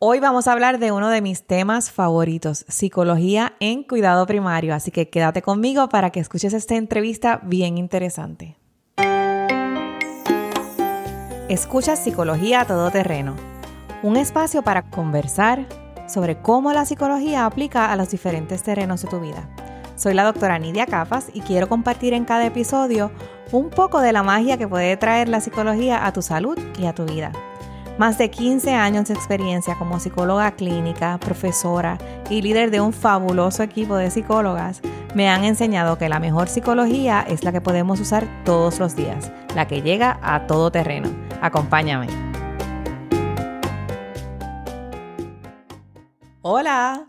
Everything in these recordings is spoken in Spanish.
Hoy vamos a hablar de uno de mis temas favoritos, psicología en cuidado primario, así que quédate conmigo para que escuches esta entrevista bien interesante. Escucha Psicología a Todo Terreno, un espacio para conversar sobre cómo la psicología aplica a los diferentes terrenos de tu vida. Soy la doctora Nidia Capas y quiero compartir en cada episodio un poco de la magia que puede traer la psicología a tu salud y a tu vida. Más de 15 años de experiencia como psicóloga clínica, profesora y líder de un fabuloso equipo de psicólogas me han enseñado que la mejor psicología es la que podemos usar todos los días, la que llega a todo terreno. Acompáñame. Hola.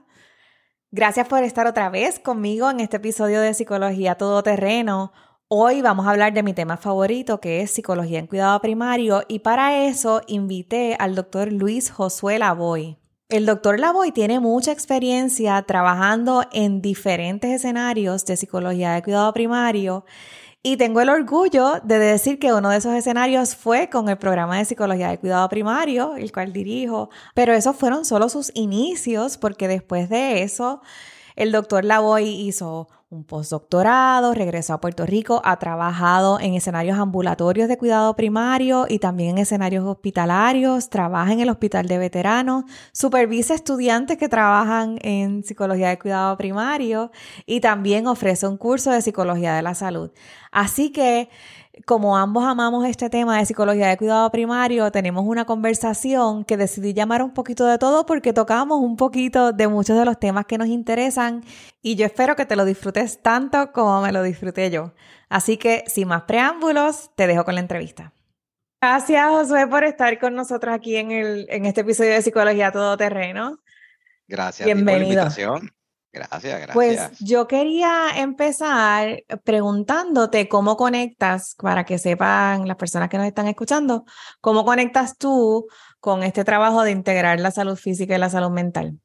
Gracias por estar otra vez conmigo en este episodio de Psicología Todoterreno. Hoy vamos a hablar de mi tema favorito, que es psicología en cuidado primario, y para eso invité al doctor Luis Josué Lavoy. El doctor Lavoy tiene mucha experiencia trabajando en diferentes escenarios de psicología de cuidado primario y tengo el orgullo de decir que uno de esos escenarios fue con el programa de psicología de cuidado primario, el cual dirijo, pero esos fueron solo sus inicios porque después de eso el doctor Lavoy hizo un postdoctorado, regresó a Puerto Rico, ha trabajado en escenarios ambulatorios de cuidado primario y también en escenarios hospitalarios, trabaja en el hospital de veteranos, supervisa estudiantes que trabajan en psicología de cuidado primario y también ofrece un curso de psicología de la salud. Así que como ambos amamos este tema de psicología de cuidado primario, tenemos una conversación que decidí llamar un poquito de todo porque tocamos un poquito de muchos de los temas que nos interesan y yo espero que te lo disfrutes tanto como me lo disfruté yo. Así que sin más preámbulos, te dejo con la entrevista. Gracias, Josué, por estar con nosotros aquí en, el, en este episodio de Psicología Todoterreno. Gracias Bienvenido. por la invitación. Gracias, gracias. Pues yo quería empezar preguntándote cómo conectas, para que sepan las personas que nos están escuchando, cómo conectas tú con este trabajo de integrar la salud física y la salud mental.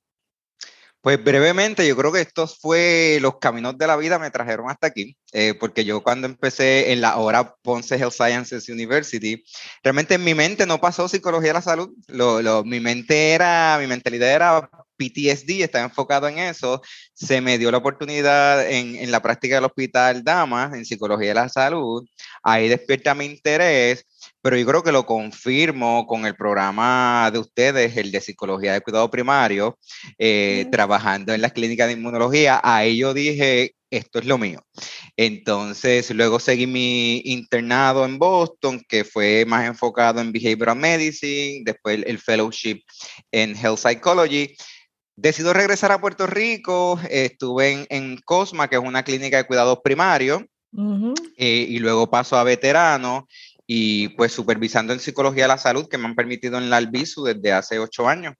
Pues brevemente, yo creo que estos fue los caminos de la vida me trajeron hasta aquí, eh, porque yo cuando empecé en la ahora Ponce Health Sciences University, realmente en mi mente no pasó psicología de la salud, lo, mi mente era, mi mentalidad era PTSD, estaba enfocado en eso, se me dio la oportunidad en, en la práctica del hospital Damas, en psicología de la salud, ahí despierta mi interés, pero yo creo que lo confirmo con el programa de ustedes, el de psicología de cuidado primario, eh, trabajando en las clínicas de inmunología. Ahí yo dije, esto es lo mío. Entonces, luego seguí mi internado en Boston, que fue más enfocado en behavioral medicine, después el, fellowship en health psychology. Decido regresar a Puerto Rico, estuve en, Cosma, que es una clínica de cuidados primarios, eh, y luego paso a veterano y pues supervisando en psicología de la salud que me han permitido en la Albisu desde hace ocho años.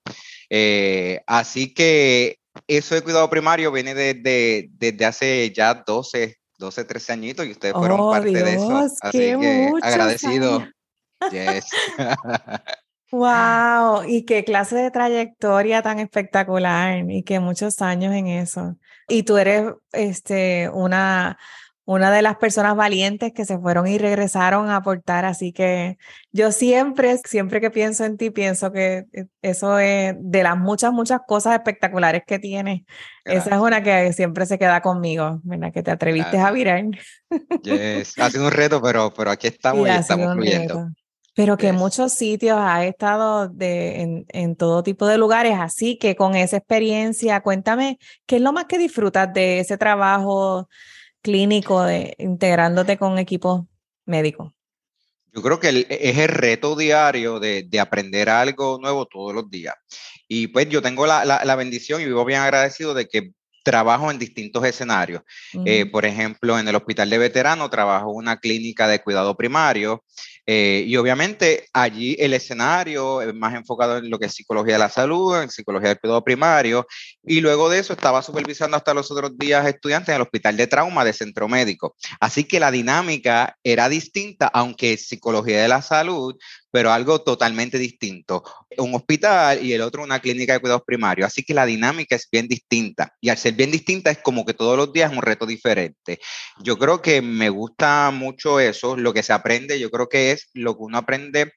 Eh, así que eso de cuidado primario viene desde, desde hace ya 12, 12, 13 añitos y ustedes fueron oh, parte de eso. Así que agradecido. Yes. Wow, y qué clase de trayectoria tan espectacular y que muchos años en eso. Y tú eres este una una de las personas valientes que se fueron y regresaron a aportar. Así que yo siempre, siempre que pienso en ti, pienso que eh, eso es de las muchas, muchas cosas espectaculares que tienes. Esa es una que siempre se queda conmigo, ¿verdad? Que te atreviste a virar. Ha sido un reto, pero, pero aquí estamos y, estamos fluyendo. Pero que en muchos sitios ha estado de, en, en, todo tipo de lugares, así que con esa experiencia, cuéntame, ¿qué es lo más que disfrutas de ese trabajo clínico, de, integrándote con equipos médicos? Yo creo que es el reto diario de, de, aprender algo nuevo todos los días. Y pues yo tengo la, la, bendición y vivo bien agradecido de que trabajo en distintos escenarios. Eh, por ejemplo, en el hospital de veteranos trabajo en una clínica de cuidado primario eh, y obviamente allí el escenario es más enfocado en lo que es psicología de la salud, en psicología del cuidado primario, y luego de eso estaba supervisando hasta los otros días estudiantes en el hospital de trauma de centro médico. Así que la dinámica era distinta, aunque psicología de la salud, pero algo totalmente distinto. Un hospital y el otro una clínica de cuidados primarios. Así que la dinámica es bien distinta. Y al ser bien distinta es como que todos los días es un reto diferente. Yo creo que me gusta mucho eso, lo que se aprende, yo creo que es lo que uno aprende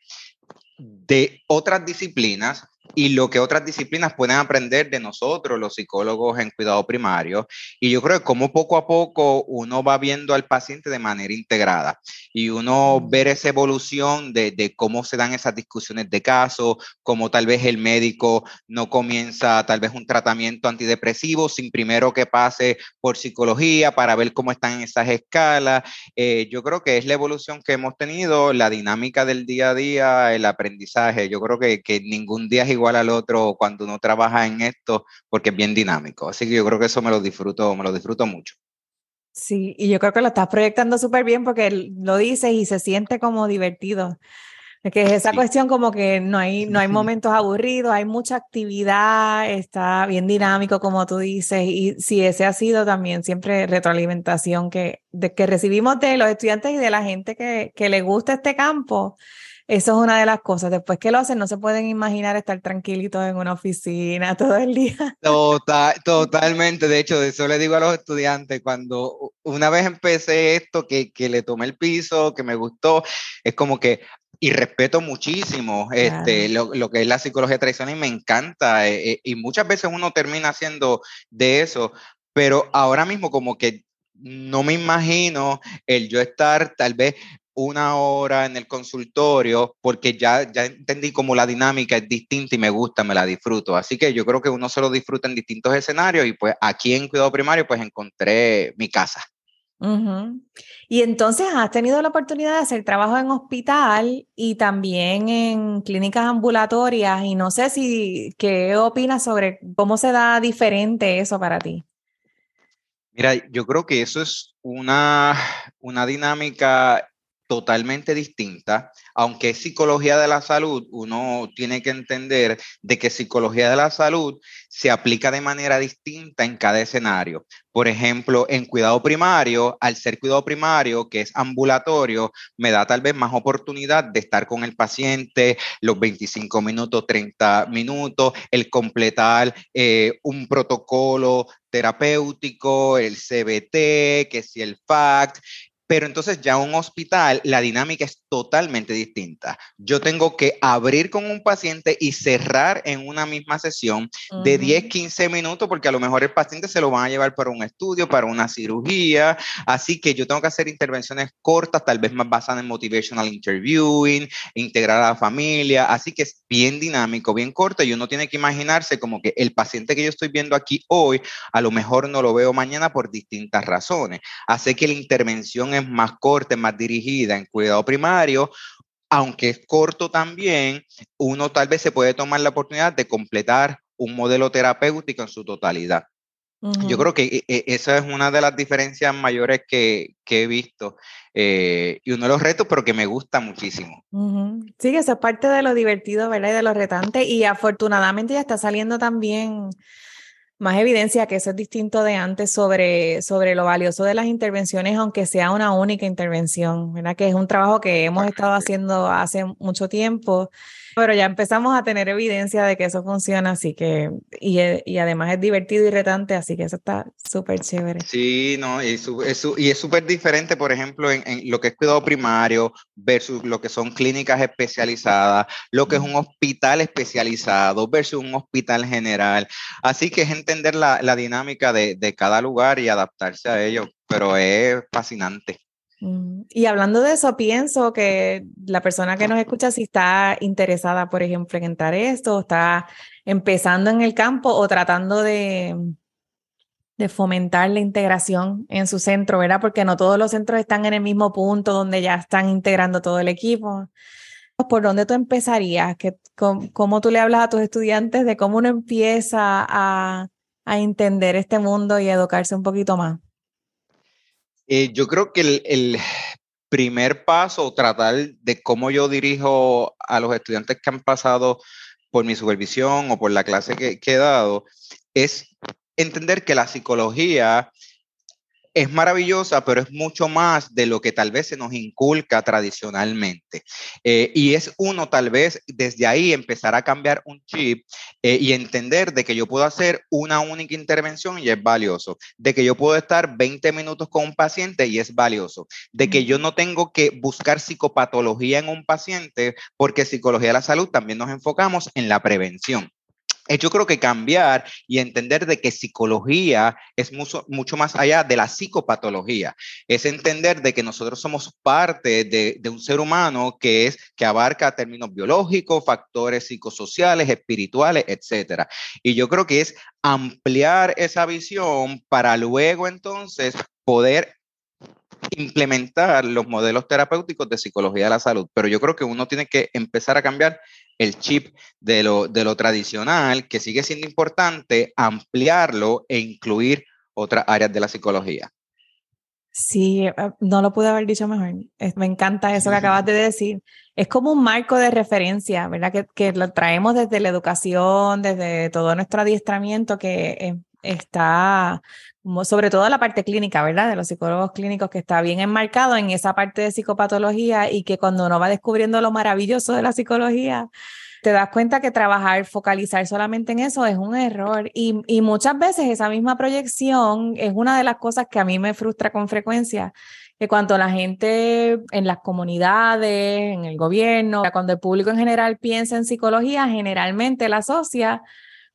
de otras disciplinas, y lo que otras disciplinas pueden aprender de nosotros, los psicólogos en cuidado primario. Y yo creo que como poco a poco uno va viendo al paciente de manera integrada y uno ver esa evolución de, de cómo se dan esas discusiones de caso, cómo tal vez el médico no comienza tal vez un tratamiento antidepresivo sin primero que pase por psicología para ver cómo están esas escalas. Eh, yo creo que es la evolución que hemos tenido, la dinámica del día a día, el aprendizaje. Yo creo que, que ningún día es igual al otro cuando uno trabaja en esto, porque es bien dinámico. Así que yo creo que eso me lo disfruto, me lo disfruto mucho. Sí, y yo creo que lo estás proyectando súper bien porque lo dices y se siente como divertido. Es que esa cuestión como que no hay, no hay momentos aburridos, hay mucha actividad, está bien dinámico como tú dices, y si ese ha sido también siempre retroalimentación que, de, que recibimos de los estudiantes y de la gente que, que le gusta este campo, eso es una de las cosas. Después que lo hacen, no se pueden imaginar estar tranquilitos en una oficina todo el día. Total, totalmente. De hecho, eso le digo a los estudiantes, cuando una vez empecé esto, que, que le tomé el piso, que me gustó, es como que, y respeto muchísimo este, lo, lo, que es la psicología tradicional y me encanta. Eh, eh, y muchas veces uno termina haciendo de eso, pero ahora mismo como que no me imagino el yo estar tal vez una hora en el consultorio porque ya, ya entendí cómo la dinámica es distinta y me gusta, me la disfruto. Así que yo creo que uno se lo disfruta en distintos escenarios y pues aquí en cuidado primario pues encontré mi casa. Y entonces has tenido la oportunidad de hacer trabajo en hospital y también en clínicas ambulatorias y no sé si, ¿qué opinas sobre cómo se da diferente eso para ti? Mira, yo creo que eso es una, una dinámica totalmente distinta, aunque es psicología de la salud, uno tiene que entender de que psicología de la salud se aplica de manera distinta en cada escenario. Por ejemplo, en cuidado primario, al ser cuidado primario, que es ambulatorio, me da tal vez más oportunidad de estar con el paciente los 25 minutos, 30 minutos, el completar eh, un protocolo terapéutico, el CBT, que si el FACT, pero entonces ya un hospital, la dinámica es totalmente distinta. Yo tengo que abrir con un paciente y cerrar en una misma sesión de 10, 15 minutos, porque a lo mejor el paciente se lo van a llevar para un estudio, para una cirugía. Así que yo tengo que hacer intervenciones cortas, tal vez más basadas en motivational interviewing, integrar a la familia. Así que es bien dinámico, bien corto y uno tiene que imaginarse como que el paciente que yo estoy viendo aquí hoy, a lo mejor no lo veo mañana por distintas razones. Así que la intervención es más corta, más dirigida en cuidado primario, aunque es corto también, uno tal vez se puede tomar la oportunidad de completar un modelo terapéutico en su totalidad. Yo creo que e, e, esa es una de las diferencias mayores que, que he visto eh, y uno de los retos, pero que me gusta muchísimo. Sí, eso es parte de lo divertido, ¿verdad? Y de lo retante. Y afortunadamente ya está saliendo también más evidencia que eso es distinto de antes sobre, sobre lo valioso de las intervenciones, aunque sea una única intervención, ¿verdad? Que es un trabajo que hemos estado haciendo hace mucho tiempo pero ya empezamos a tener evidencia de que eso funciona, así que, y, eh, y además es divertido y retante, así que eso está súper chévere. Sí, no, y, y es súper diferente, por ejemplo, en, lo que es cuidado primario versus lo que son clínicas especializadas, lo que es un hospital especializado versus un hospital general. Así que es entender la, la dinámica de, de cada lugar y adaptarse a ello, pero es fascinante. Mm, y hablando de eso, pienso que la persona que nos escucha, si está interesada, por ejemplo, en entrar esto, está empezando en el campo o tratando de, de fomentar la integración en su centro, ¿verdad? Porque no todos los centros están en el mismo punto donde ya están integrando todo el equipo. ¿Por dónde tú empezarías? ¿Cómo, tú le hablas a tus estudiantes de cómo uno empieza a, a entender este mundo y educarse un poquito más? Eh, yo creo que el, primer paso, tratar de cómo yo dirijo a los estudiantes que han pasado por mi supervisión o por la clase que, he dado, es entender que la psicología es maravillosa, pero es mucho más de lo que tal vez se nos inculca tradicionalmente. Eh, y es uno tal vez desde ahí empezar a cambiar un chip eh, y entender de que yo puedo hacer una única intervención y es valioso, de que yo puedo estar 20 minutos con un paciente y es valioso, de que yo no tengo que buscar psicopatología en un paciente porque psicología de la salud también nos enfocamos en la prevención yo creo que cambiar y entender de que psicología es mucho, mucho más allá de la psicopatología. Es entender de que nosotros somos parte de, de, un ser humano que es que abarca términos biológicos, factores psicosociales, espirituales, etcétera. Y yo creo que es ampliar esa visión para luego entonces poder implementar los modelos terapéuticos de psicología de la salud, pero yo creo que uno tiene que empezar a cambiar el chip de lo, de lo tradicional, que sigue siendo importante, ampliarlo e incluir otras áreas de la psicología. Sí, eh, no lo pude haber dicho mejor. Me encanta eso que acabas de decir. Es como un marco de referencia, ¿verdad? Que, que lo traemos desde la educación, desde todo nuestro adiestramiento, que eh, está sobre todo la parte clínica, ¿verdad? De los psicólogos clínicos que está bien enmarcado en esa parte de psicopatología y que cuando uno va descubriendo lo maravilloso de la psicología, te das cuenta que trabajar, focalizar solamente en eso es un error. Y, y muchas veces esa misma proyección es una de las cosas que a mí me frustra con frecuencia, que cuando la gente en las comunidades, en el gobierno, cuando el público en general piensa en psicología, generalmente la asocia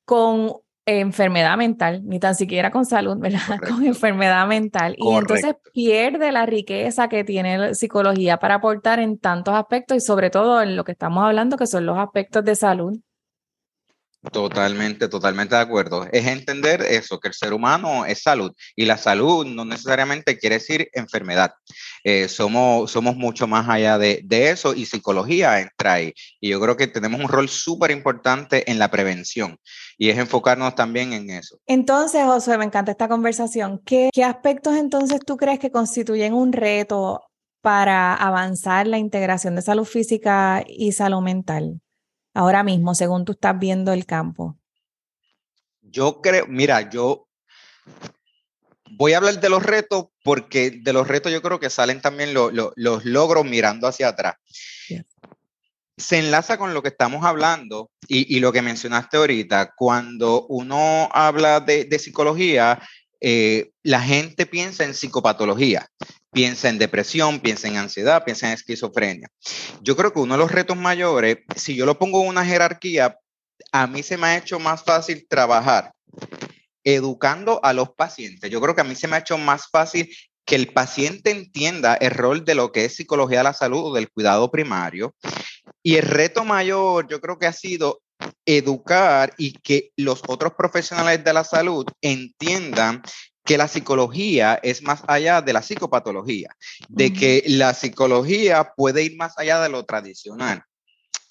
con enfermedad mental, ni tan siquiera con salud, ¿verdad? Con enfermedad mental. Y entonces pierde la riqueza que tiene la psicología para aportar en tantos aspectos y sobre todo en lo que estamos hablando, que son los aspectos de salud. Totalmente, totalmente de acuerdo. Es entender eso, que el ser humano es salud y la salud no necesariamente quiere decir enfermedad. Eh, somos, somos mucho más allá de, de, eso y psicología entra ahí. Y yo creo que tenemos un rol súper importante en la prevención y es enfocarnos también en eso. Entonces, José, me encanta esta conversación. ¿Qué, qué aspectos entonces tú crees que constituyen un reto para avanzar la integración de salud física y salud mental? Ahora mismo, según tú estás viendo el campo? Yo creo, mira, yo voy a hablar de los retos porque de los retos yo creo que salen también los logros mirando hacia atrás. Se enlaza con lo que estamos hablando y, lo que mencionaste ahorita. Cuando uno habla de, psicología, eh, la gente piensa en psicopatología piensa en depresión, piensa en ansiedad, piensa en esquizofrenia. Yo creo que uno de los retos mayores, si yo lo pongo en una jerarquía, a mí se me ha hecho más fácil trabajar educando a los pacientes. Yo creo que a mí se me ha hecho más fácil que el paciente entienda el rol de lo que es psicología de la salud o del cuidado primario. Y el reto mayor, yo creo que ha sido educar y que los otros profesionales de la salud entiendan que la psicología es más allá de la psicopatología, de que la psicología puede ir más allá de lo tradicional.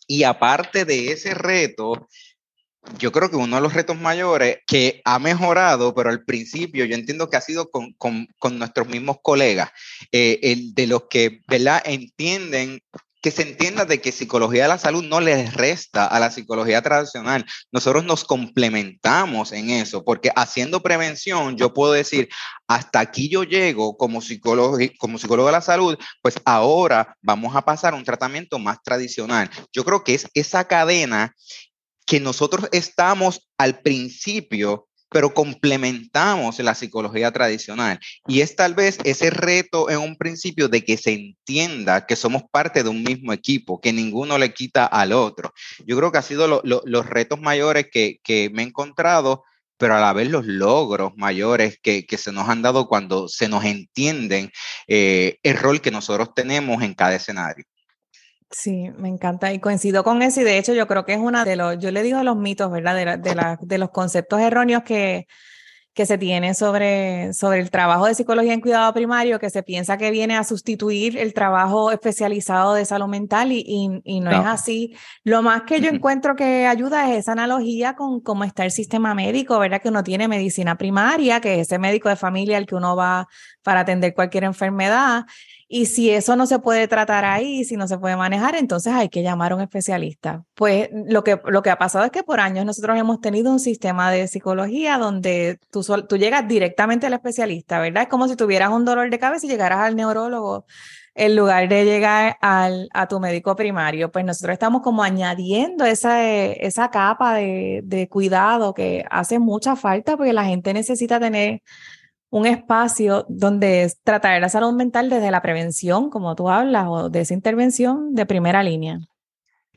Y aparte de ese reto, yo creo que uno de los retos mayores que ha mejorado, pero al principio yo entiendo que ha sido con, nuestros mismos colegas, eh, el de los que ¿verdad? entienden que se entienda de que psicología de la salud no les resta a la psicología tradicional. Nosotros nos complementamos en eso, porque haciendo prevención, yo puedo decir, hasta aquí yo llego como psicólogo, como psicólogo de la salud, pues ahora vamos a pasar a un tratamiento más tradicional. Yo creo que es esa cadena que nosotros estamos al principio pero complementamos la psicología tradicional. Y es tal vez ese reto en un principio de que se entienda que somos parte de un mismo equipo, que ninguno le quita al otro. Yo creo que ha sido los retos mayores que, me he encontrado, pero a la vez los logros mayores que, se nos han dado cuando se nos entienden eh, el rol que nosotros tenemos en cada escenario. Sí, me encanta y coincido con eso y de hecho yo creo que es una de los, yo le digo los mitos, ¿verdad? De, de, de los conceptos erróneos que, que se tiene sobre, sobre el trabajo de psicología en cuidado primario, que se piensa que viene a sustituir el trabajo especializado de salud mental y, y, no, es así. Lo más que yo encuentro que ayuda es esa analogía con cómo está el sistema médico, ¿verdad? Que uno tiene medicina primaria, que es ese médico de familia al que uno va para atender cualquier enfermedad Y si eso no se puede tratar ahí, si no se puede manejar, entonces hay que llamar a un especialista. Pues lo que, lo que ha pasado es que por años nosotros hemos tenido un sistema de psicología donde tú, tú llegas directamente al especialista, ¿verdad? Es como si tuvieras un dolor de cabeza y llegaras al neurólogo en lugar de llegar al, a tu médico primario. Pues nosotros estamos como añadiendo esa, esa capa de, de cuidado que hace mucha falta porque la gente necesita tener un espacio donde tratar la salud mental desde la prevención, como tú hablas, o de esa intervención de primera línea.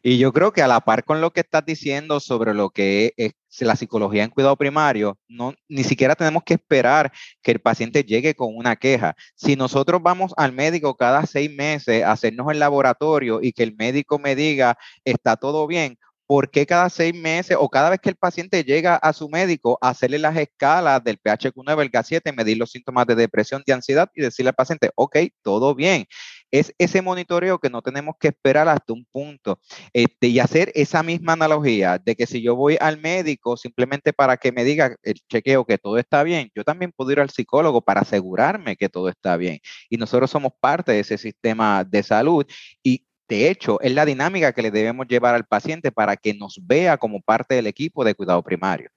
Y yo creo que a la par con lo que estás diciendo sobre lo que es la psicología en cuidado primario, no, ni siquiera tenemos que esperar que el paciente llegue con una queja. Si nosotros vamos al médico cada seis meses a hacernos el laboratorio y que el médico me diga está todo bien, ¿por qué cada seis meses o cada vez que el paciente llega a su médico hacerle las escalas del PHQ9, el GA7, medir los síntomas de depresión, de ansiedad y decirle al paciente, ok, todo bien? Es ese monitoreo que no tenemos que esperar hasta un punto este, y hacer esa misma analogía de que si yo voy al médico simplemente para que me diga el chequeo que todo está bien, yo también puedo ir al psicólogo para asegurarme que todo está bien. Y nosotros somos parte de ese sistema de salud y de hecho, es la dinámica que le debemos llevar al paciente para que nos vea como parte del equipo de cuidado primario.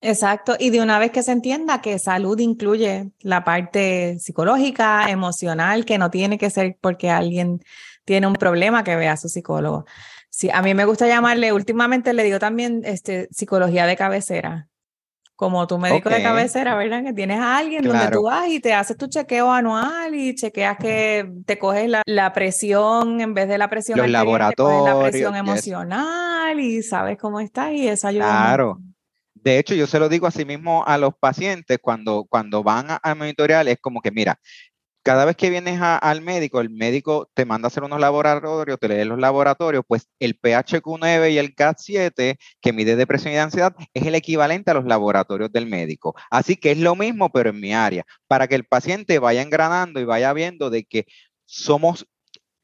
Exacto, y de una vez que se entienda que salud incluye la parte psicológica, emocional, que no tiene que ser porque alguien tiene un problema que vea a su psicólogo. Sí, a mí me gusta llamarle, últimamente le digo también este, psicología de cabecera, como tu médico de cabecera, ¿verdad? Que tienes a alguien donde tú vas y te haces tu chequeo anual y chequeas que te coges la, presión en vez de la presión Los laboratorios, la presión emocional y sabes cómo estás y eso ayuda. Claro. De hecho, yo se lo digo así mismo a los pacientes cuando, cuando van a, monitorear, es como que, mira, cada vez que vienes al médico, el médico te manda a hacer unos laboratorios, te lee los laboratorios, pues el PHQ9 y el GAT7, que mide depresión y ansiedad, es el equivalente a los laboratorios del médico. Así que es lo mismo, pero en mi área, para que el paciente vaya engranando y vaya viendo de que somos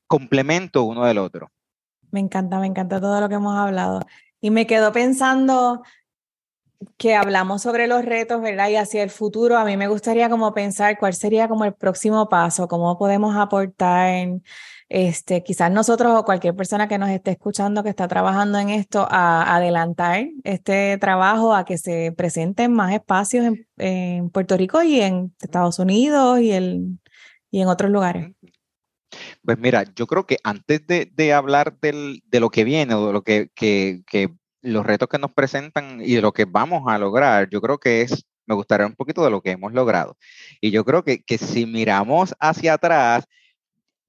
complemento uno del otro. Me encanta, me encanta todo lo que hemos hablado. Y me quedo pensando, que hablamos sobre los retos, ¿verdad? Y hacia el futuro, a mí me gustaría como pensar cuál sería como el próximo paso, cómo podemos aportar, este, quizás nosotros o cualquier persona que nos esté escuchando que está trabajando en esto, a adelantar este trabajo, a que se presenten más espacios en, Puerto Rico y en Estados Unidos y, el, y en otros lugares. Pues mira, yo creo que antes de, hablar del, de lo que viene o de lo que, que, que los retos que nos presentan y de lo que vamos a lograr, yo creo que es, me gustaría un poquito de lo que hemos logrado. Y yo creo que, que si miramos hacia atrás,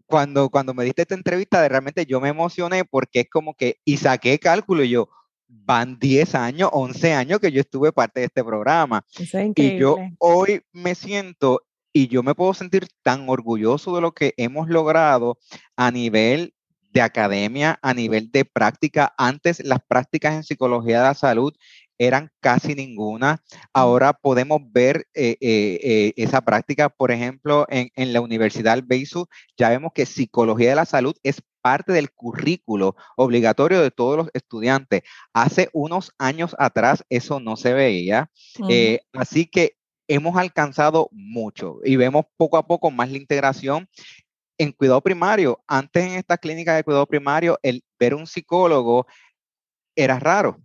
cuando, cuando me diste esta entrevista, de realmente yo me emocioné porque es como que, y saqué cálculo y yo, van 10 años, 11 años que yo estuve parte de este programa. y yo hoy me siento y yo me puedo sentir tan orgulloso de lo que hemos logrado a nivel de academia a nivel de práctica. Antes las prácticas en psicología de la salud eran casi ninguna. Ahora podemos ver eh, eh, eh, esa práctica, por ejemplo, en, en la Universidad del Beisu, ya vemos que psicología de la salud es parte del currículo obligatorio de todos los estudiantes. Hace unos años atrás eso no se veía. así que hemos alcanzado mucho y vemos poco a poco más la integración en cuidado primario, antes en estas clínicas de cuidado primario, el ver un psicólogo era raro.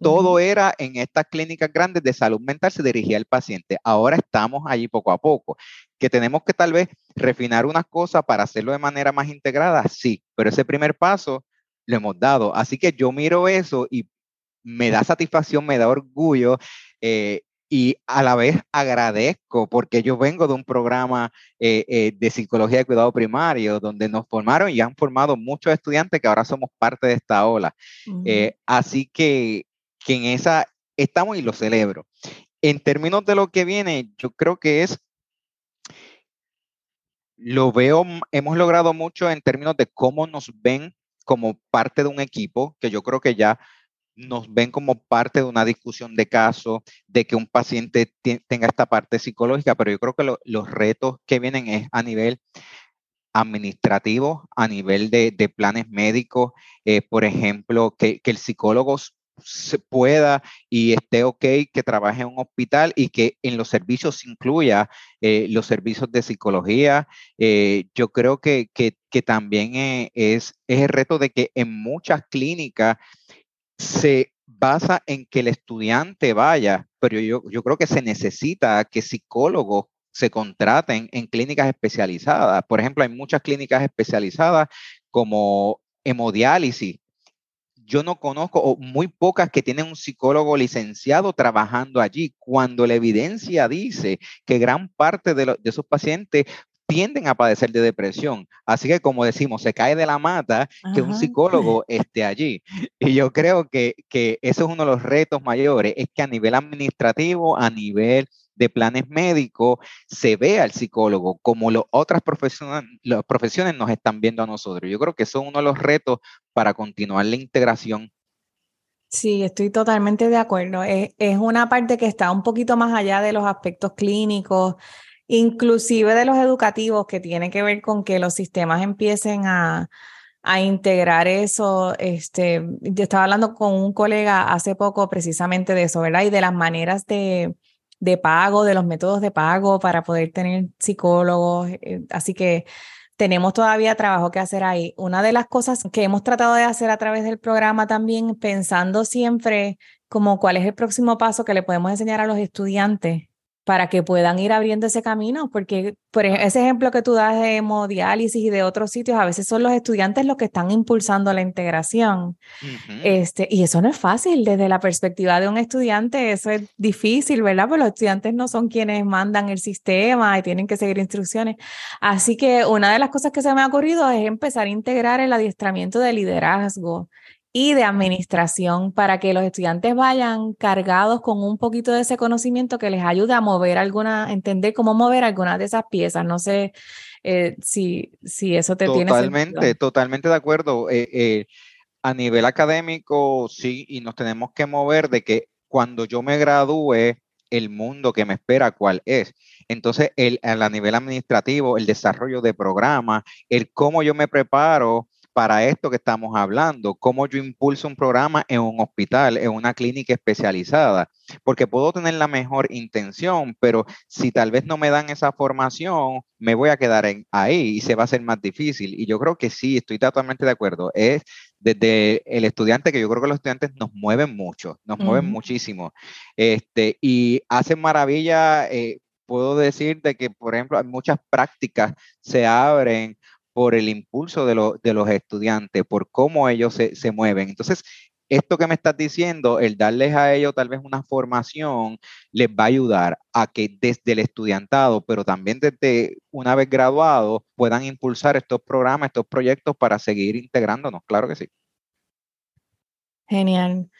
Todo era en estas clínicas grandes de salud mental, se dirigía al paciente. Ahora estamos allí poco a poco. Que tenemos que tal vez refinar unas cosas para hacerlo de manera más integrada, sí, pero ese primer paso lo hemos dado. Así que yo miro eso y me da satisfacción, me da orgullo eh, y a la vez agradezco porque yo vengo de un programa eh, eh, de psicología de cuidado primario donde nos formaron y han formado muchos estudiantes que ahora somos parte de esta ola. Eh, así que, que en esa estamos y lo celebro. En términos de lo que viene, yo creo que es, lo veo, hemos logrado mucho en términos de cómo nos ven como parte de un equipo, que yo creo que ya nos ven como parte de una discusión de caso, de que un paciente tenga esta parte psicológica, pero yo creo que los retos que vienen es a nivel administrativo, a nivel de, planes médicos, eh, por ejemplo, que, el psicólogo se pueda y esté ok que trabaje en un hospital y que en los servicios incluya eh, los servicios de psicología. Eh, yo creo que, también eh, es, es el reto de que en muchas clínicas se basa en que el estudiante vaya, pero yo, yo creo que se necesita que psicólogos se contraten en clínicas especializadas. Por ejemplo, hay muchas clínicas especializadas como hemodiálisis, yo no conozco o muy pocas que tienen un psicólogo licenciado trabajando allí, cuando la evidencia dice que gran parte de, esos pacientes tienden a padecer de depresión. Así que, como decimos, se cae de la mata que un psicólogo esté allí. Y yo creo que, que eso es uno de los retos mayores, es que a nivel administrativo, a nivel de planes médicos se ve al psicólogo como las otras profesiones, las profesiones nos están viendo a nosotros. Yo creo que eso es uno de los retos para continuar la integración. Sí, estoy totalmente de acuerdo. Es, es una parte que está un poquito más allá de los aspectos clínicos, inclusive de los educativos, que tiene que ver con que los sistemas empiecen a, a integrar eso. Este, yo estaba hablando con un colega hace poco precisamente de eso, ¿verdad? Y de las maneras de, de pago, de los métodos de pago para poder tener psicólogos. Eh, así que tenemos todavía trabajo que hacer ahí. Una de las cosas que hemos tratado de hacer a través del programa también, pensando siempre como cuál es el próximo paso que le podemos enseñar a los estudiantes para que puedan ir abriendo ese camino, porque por ese ejemplo que tú das de hemodiálisis y de otros sitios, a veces son los estudiantes los que están impulsando la integración. este, y eso no es fácil desde la perspectiva de un estudiante, eso es difícil, ¿verdad? Porque los estudiantes no son quienes mandan el sistema y tienen que seguir instrucciones. Así que una de las cosas que se me ha ocurrido es empezar a integrar el adiestramiento de liderazgo y de administración para que los estudiantes vayan cargados con un poquito de ese conocimiento que les ayude a mover alguna, entender cómo mover algunas de esas piezas. No sé eh, si, si eso te tiene Totalmente, totalmente de acuerdo. Eh, eh, a nivel académico, sí, y nos tenemos que mover de que cuando yo me gradúe, el mundo que me espera cuál es. Entonces, el, a nivel administrativo, el desarrollo de programas, el cómo yo me preparo para esto que estamos hablando, cómo yo impulso un programa en un hospital, en una clínica especializada, porque puedo tener la mejor intención, pero si tal vez no me dan esa formación, me voy a quedar en, ahí y se va a hacer más difícil. Y yo creo que sí, estoy totalmente de acuerdo. Es desde el estudiante, que yo creo que los estudiantes nos mueven mucho, nos mueven muchísimo. Este, y hacen maravilla. Eh, puedo decir de que, por ejemplo, hay muchas prácticas se abren por el impulso de, los estudiantes, por cómo ellos se, mueven. Entonces, esto que me estás diciendo, el darles a ellos tal vez una formación, les va a ayudar a que desde el estudiantado, pero también desde una vez graduados, puedan impulsar estos programas, estos proyectos para seguir integrándonos. Claro que sí. Genial.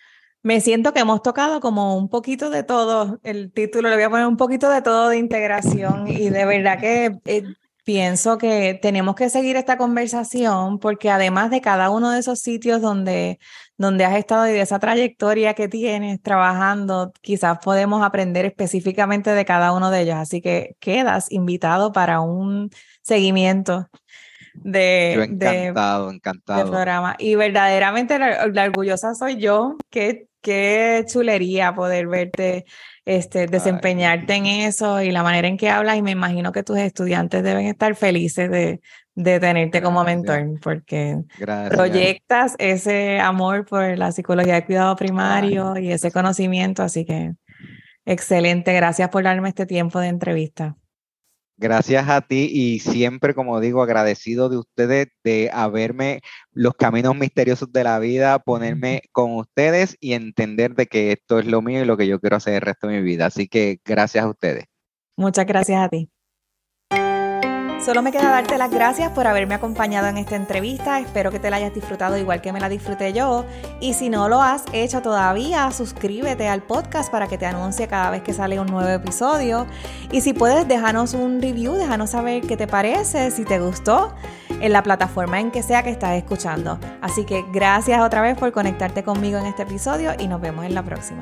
Me siento que hemos tocado como un poquito de todo. El título le voy a poner un poquito de todo de integración y de verdad que eh, pienso que tenemos que seguir esta conversación porque además de cada uno de esos sitios donde, donde has estado y de esa trayectoria que tienes trabajando, quizás podemos aprender específicamente de cada uno de ellos. Así que quedas invitado para un seguimiento de, encantado, encantado. programa. Y verdaderamente la, orgullosa soy yo. Qué, qué chulería poder verte este, desempeñarte en eso y la manera en que hablas y me imagino que tus estudiantes deben estar felices de, de tenerte como mentor porque proyectas ese amor por la psicología de cuidado primario y ese conocimiento, así que excelente, gracias por darme este tiempo de entrevista. Gracias a ti y siempre, como digo, agradecido de ustedes de haberme los caminos misteriosos de la vida, ponerme con ustedes y entender de que esto es lo mío y lo que yo quiero hacer el resto de mi vida. Así que gracias a ustedes. Muchas gracias a ti. Solo me queda darte las gracias por haberme acompañado en esta entrevista. Espero que te la hayas disfrutado igual que me la disfruté yo. Y si no lo has hecho todavía, suscríbete al podcast para que te anuncie cada vez que sale un nuevo episodio. Y si puedes, déjanos un review, déjanos saber qué te parece, si te gustó, en la plataforma en que sea que estás escuchando. Así que gracias otra vez por conectarte conmigo en este episodio y nos vemos en la próxima.